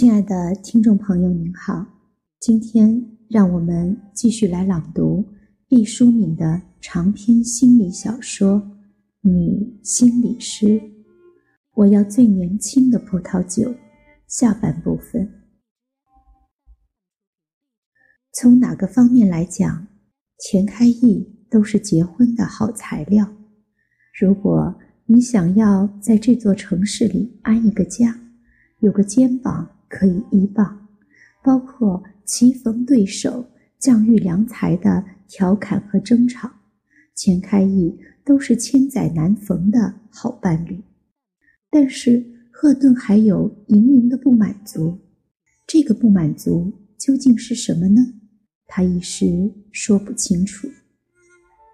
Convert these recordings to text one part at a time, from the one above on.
亲爱的听众朋友，您好，今天让我们继续来朗读毕淑敏的长篇心理小说《女心理师》。我要最年轻的葡萄酒。下半部分，从哪个方面来讲，钱开义都是结婚的好材料。如果你想要在这座城市里安一个家，有个肩膀可以依傍，包括棋逢对手、将遇良才的调侃和争吵，钱开义都是千载难逢的好伴侣。但是。赫顿还有盈盈的不满足，这个不满足究竟是什么呢？他一时说不清楚。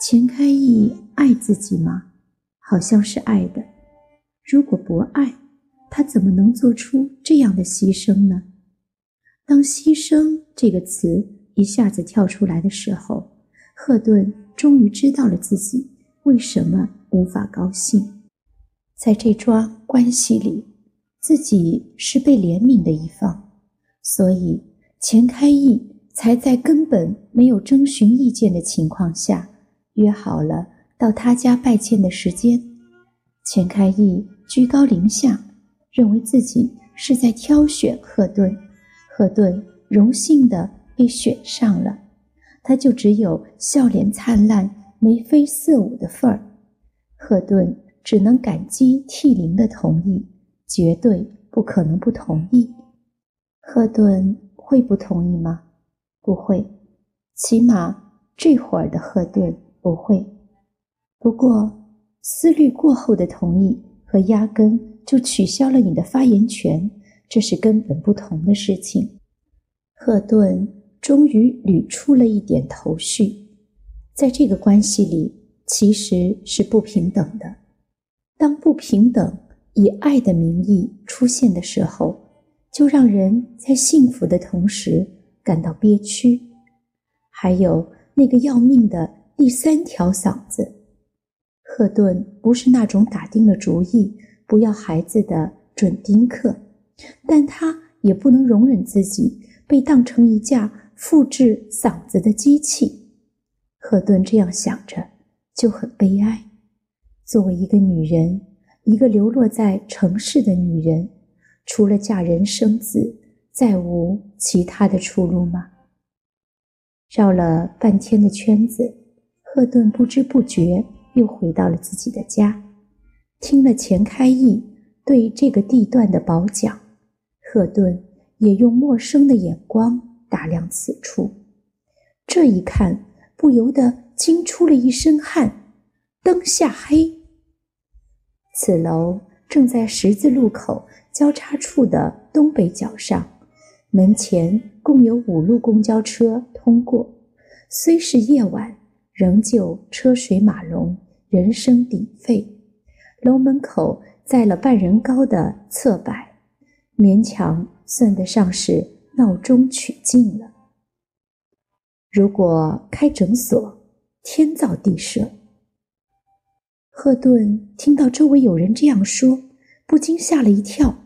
钱开义爱自己吗？好像是爱的。如果不爱，他怎么能做出这样的牺牲呢？当“牺牲”这个词一下子跳出来的时候，赫顿终于知道了自己为什么无法高兴。在这桩关系里。自己是被怜悯的一方，所以钱开义才在根本没有征询意见的情况下约好了到他家拜见的时间。钱开义居高临下，认为自己是在挑选赫顿，赫顿荣幸地被选上了，他就只有笑脸灿烂、眉飞色舞的份儿。赫顿只能感激涕零的同意。绝对不可能不同意。赫顿会不同意吗？不会，起码这会儿的赫顿不会。不过，思虑过后的同意和压根就取消了你的发言权，这是根本不同的事情。赫顿终于捋出了一点头绪，在这个关系里，其实是不平等的。当不平等。以爱的名义出现的时候，就让人在幸福的同时感到憋屈。还有那个要命的第三条嗓子，赫顿不是那种打定了主意不要孩子的准丁克，但他也不能容忍自己被当成一架复制嗓子的机器。赫顿这样想着，就很悲哀。作为一个女人。一个流落在城市的女人，除了嫁人生子，再无其他的出路吗？绕了半天的圈子，赫顿不知不觉又回到了自己的家。听了钱开义对这个地段的褒奖，赫顿也用陌生的眼光打量此处。这一看，不由得惊出了一身汗。灯下黑。此楼正在十字路口交叉处的东北角上，门前共有五路公交车通过。虽是夜晚，仍旧车水马龙，人声鼎沸。楼门口栽了半人高的侧柏，勉强算得上是闹中取静了。如果开诊所，天造地设。赫顿听到周围有人这样说，不禁吓了一跳，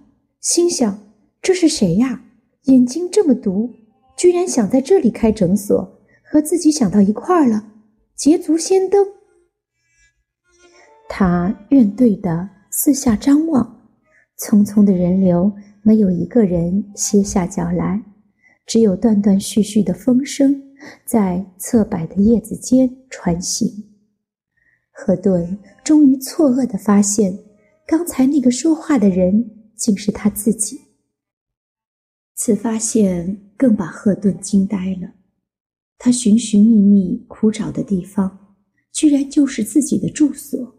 心想：“这是谁呀？眼睛这么毒，居然想在这里开诊所，和自己想到一块儿了，捷足先登。”他怨怼的四下张望，匆匆的人流没有一个人歇下脚来，只有断断续续的风声在侧柏的叶子间穿行。赫顿终于错愕地发现，刚才那个说话的人竟是他自己。此发现更把赫顿惊呆了。他寻寻觅觅苦找的地方，居然就是自己的住所。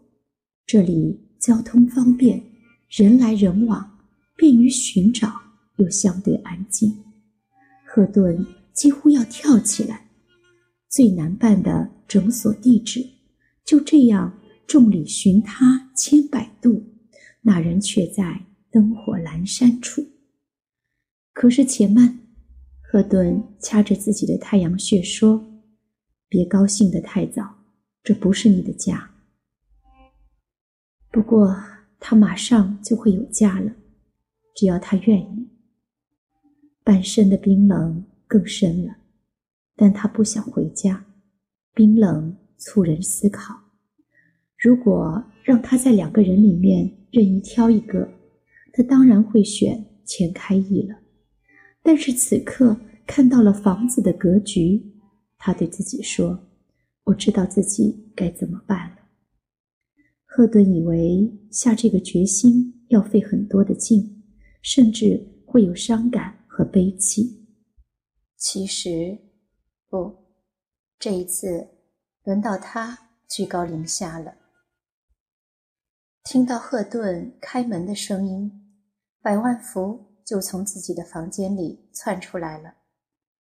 这里交通方便，人来人往，便于寻找，又相对安静。赫顿几乎要跳起来。最难办的诊所地址。就这样，众里寻他千百度，那人却在灯火阑珊处。可是且慢，赫顿掐着自己的太阳穴说：“别高兴得太早，这不是你的家。不过他马上就会有家了，只要他愿意。半身的冰冷更深了，但他不想回家。冰冷促人思考。如果让他在两个人里面任意挑一个，他当然会选钱开义了。但是此刻看到了房子的格局，他对自己说：“我知道自己该怎么办了。”赫顿以为下这个决心要费很多的劲，甚至会有伤感和悲戚。其实，不，这一次轮到他居高临下了。听到赫顿开门的声音，百万福就从自己的房间里窜出来了。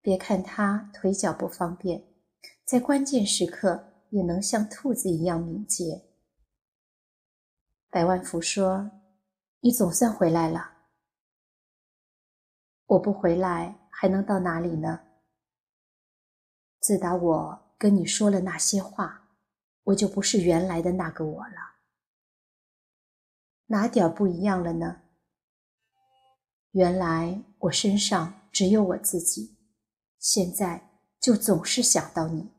别看他腿脚不方便，在关键时刻也能像兔子一样敏捷。百万福说：“你总算回来了。我不回来还能到哪里呢？自打我跟你说了那些话，我就不是原来的那个我了。”哪点不一样了呢？原来我身上只有我自己，现在就总是想到你。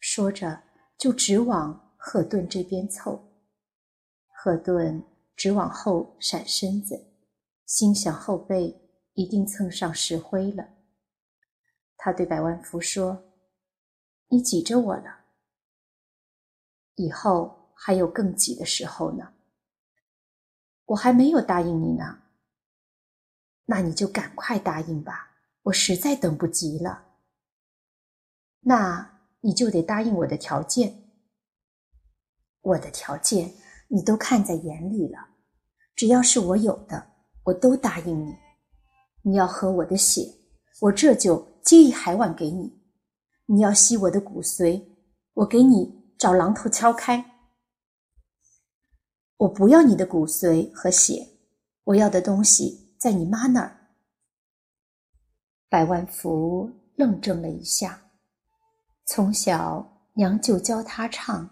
说着，就直往赫顿这边凑。赫顿直往后闪身子，心想后背一定蹭上石灰了。他对百万福说：“你挤着我了，以后还有更挤的时候呢。”我还没有答应你呢，那你就赶快答应吧，我实在等不及了。那你就得答应我的条件。我的条件你都看在眼里了，只要是我有的，我都答应你。你要喝我的血，我这就接一海碗给你；你要吸我的骨髓，我给你找榔头敲开。我不要你的骨髓和血，我要的东西在你妈那儿。百万福愣怔了一下，从小娘就教他唱：“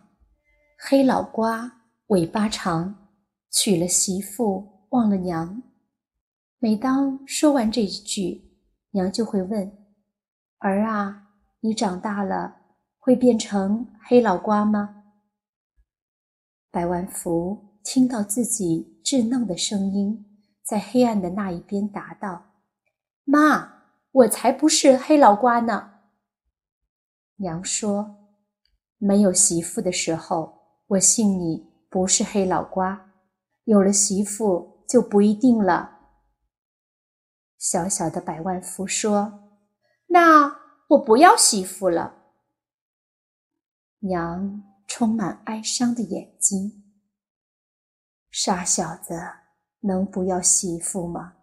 黑老瓜尾巴长，娶了媳妇忘了娘。”每当说完这一句，娘就会问：“儿啊，你长大了会变成黑老瓜吗？”百万福。听到自己稚嫩的声音在黑暗的那一边答道：“妈，我才不是黑老瓜呢。”娘说：“没有媳妇的时候，我信你不是黑老瓜；有了媳妇就不一定了。”小小的百万富说：“那我不要媳妇了。”娘充满哀伤的眼睛。傻小子，能不要媳妇吗？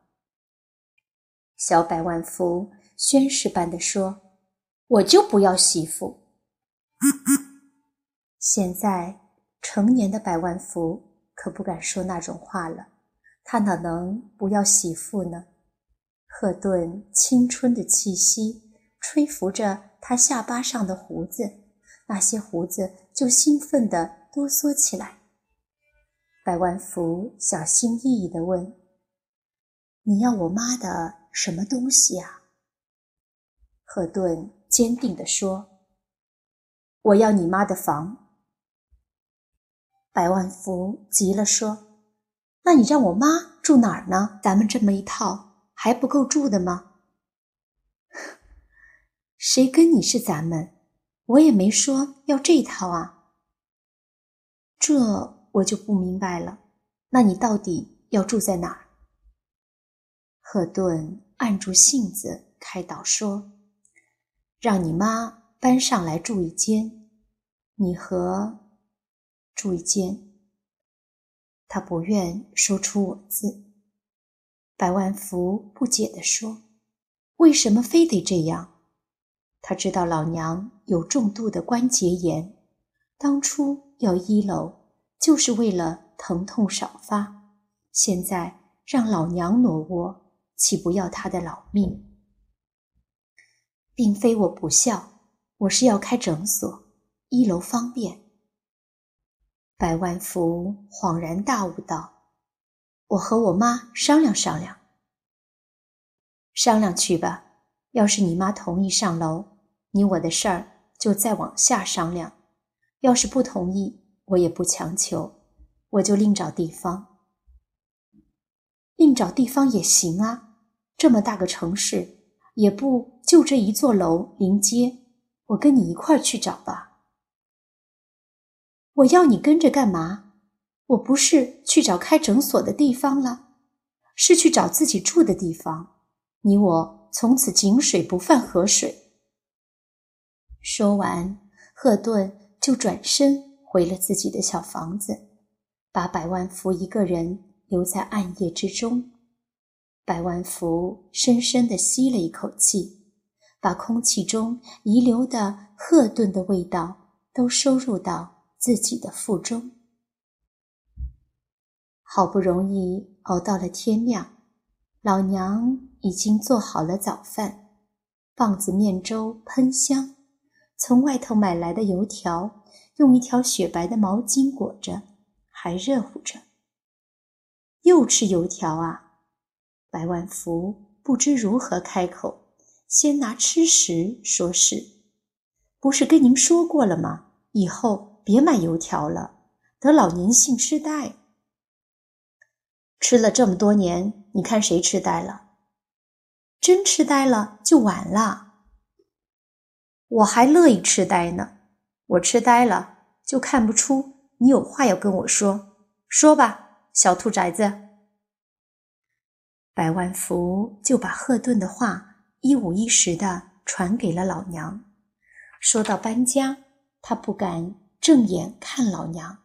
小百万富宣誓般的说：“我就不要媳妇。”现在成年的百万福可不敢说那种话了，他哪能不要媳妇呢？赫顿青春的气息吹拂着他下巴上的胡子，那些胡子就兴奋地哆嗦起来。百万福小心翼翼地问：“你要我妈的什么东西啊？”赫顿坚定地说：“我要你妈的房。”百万福急了说：“那你让我妈住哪儿呢？咱们这么一套还不够住的吗？” 谁跟你是咱们？我也没说要这套啊。这。我就不明白了，那你到底要住在哪儿？赫顿按住性子开导说：“让你妈搬上来住一间，你和住一间。”他不愿说出我字。百万福不解地说：“为什么非得这样？”他知道老娘有重度的关节炎，当初要一楼。就是为了疼痛少发，现在让老娘挪窝，岂不要他的老命？并非我不孝，我是要开诊所，一楼方便。百万福恍然大悟道：“我和我妈商量商量。”商量去吧。要是你妈同意上楼，你我的事儿就再往下商量；要是不同意，我也不强求，我就另找地方。另找地方也行啊，这么大个城市，也不就这一座楼临街。我跟你一块儿去找吧。我要你跟着干嘛？我不是去找开诊所的地方了，是去找自己住的地方。你我从此井水不犯河水。说完，赫顿就转身回了自己的小房子，把百万福一个人留在暗夜之中。百万福深深地吸了一口气，把空气中遗留的赫顿的味道都收入到自己的腹中。好不容易熬到了天亮，老娘已经做好了早饭，棒子面粥喷香，从外头买来的油条用一条雪白的毛巾裹着，还热乎着。又吃油条啊！百万福不知如何开口，先拿吃食说事。不是跟您说过了吗？以后别买油条了，得老年性痴呆。吃了这么多年，你看谁痴呆了？真痴呆了就完了。我还乐意痴呆呢。我痴呆了就看不出你有话要跟我说。说吧，小兔崽子。百万福就把赫顿的话一五一十的传给了老娘。说到搬家，他不敢正眼看老娘，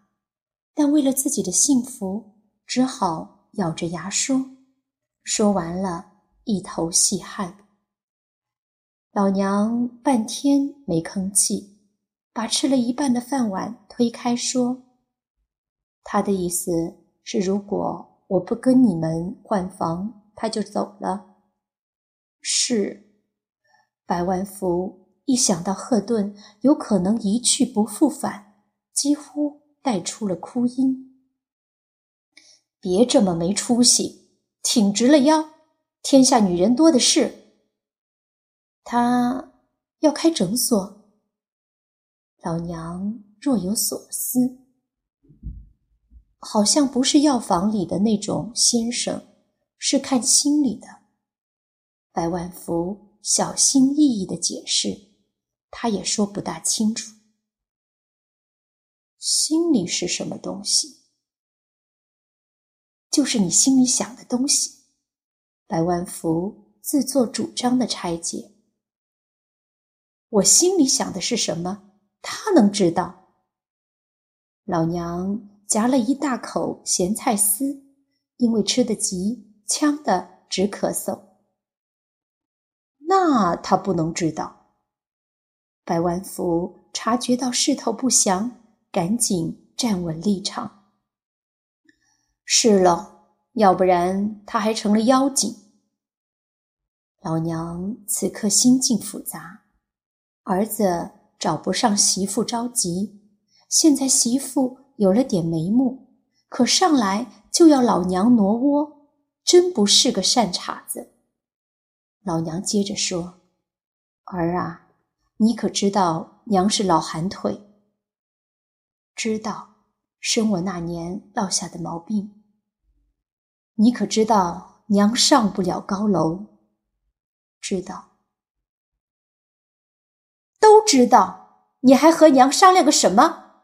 但为了自己的幸福，只好。咬着牙说，说完了，一头细汗。老娘半天没吭气，把吃了一半的饭碗推开，说：“他的意思是，如果我不跟你们换房，他就走了。”是。百万福一想到赫顿有可能一去不复返，几乎带出了哭音。别这么没出息，挺直了腰。天下女人多的是。他要开诊所。老娘若有所思，好像不是药房里的那种先生，是看心理的。百万福小心翼翼的解释，他也说不大清楚。心里是什么东西？就是你心里想的东西，百万福自作主张的拆解。我心里想的是什么？他能知道？老娘夹了一大口咸菜丝，因为吃得急，呛得直咳嗽。那他不能知道。百万福察觉到势头不祥，赶紧站稳立场。是了，要不然他还成了妖精。老娘此刻心境复杂，儿子找不上媳妇着急，现在媳妇有了点眉目，可上来就要老娘挪窝，真不是个善茬子。老娘接着说：“儿啊，你可知道娘是老寒腿？知道，生我那年落下的毛病。”你可知道娘上不了高楼？知道，都知道。你还和娘商量个什么？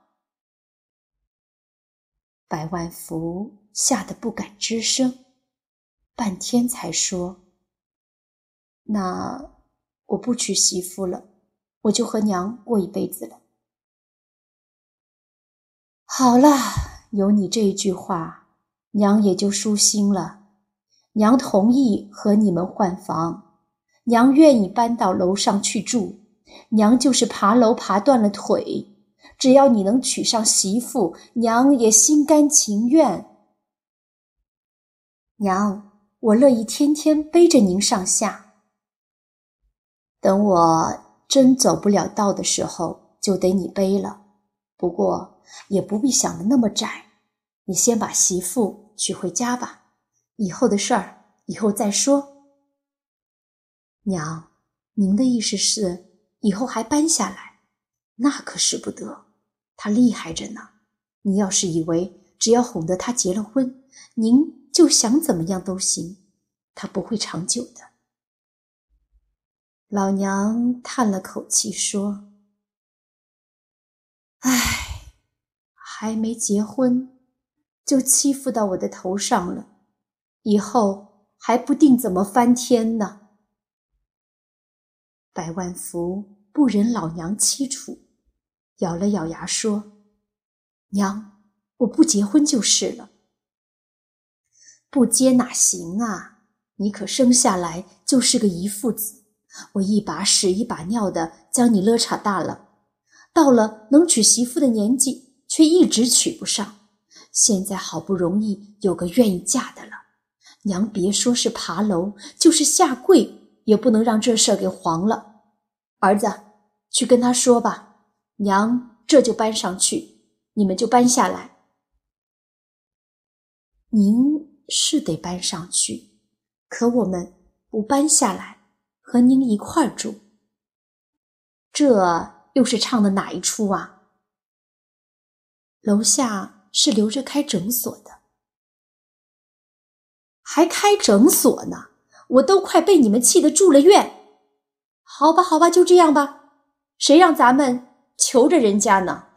百万福吓得不敢吱声，半天才说：“那我不娶媳妇了，我就和娘过一辈子了。”好了，有你这一句话。娘也就舒心了，娘同意和你们换房，娘愿意搬到楼上去住，娘就是爬楼爬断了腿，只要你能娶上媳妇，娘也心甘情愿。娘，我乐意天天背着您上下。等我真走不了道的时候，就得你背了。不过也不必想的那么窄，你先把媳妇。娶回家吧，以后的事儿以后再说。娘，您的意思是以后还搬下来？那可使不得，他厉害着呢。你要是以为只要哄得他结了婚，您就想怎么样都行，他不会长久的。老娘叹了口气说：“唉，还没结婚，就欺负到我的头上了，以后还不定怎么翻天呢。”百万福不忍老娘凄楚，咬了咬牙说：“娘，我不结婚就是了。不结哪行啊？你可生下来就是个遗腹子，我一把屎一把尿的将你勒扯大了，到了能娶媳妇的年纪，却一直娶不上。现在好不容易有个愿意嫁的了，娘别说是爬楼，就是下跪。”也不能让这事给黄了，儿子，去跟他说吧。娘这就搬上去，你们就搬下来。您是得搬上去，可我们不搬下来，和您一块儿住。这又是唱的哪一出啊？楼下是留着开诊所的，还开诊所呢。我都快被你们气得住了院，好吧，好吧，就这样吧。谁让咱们求着人家呢？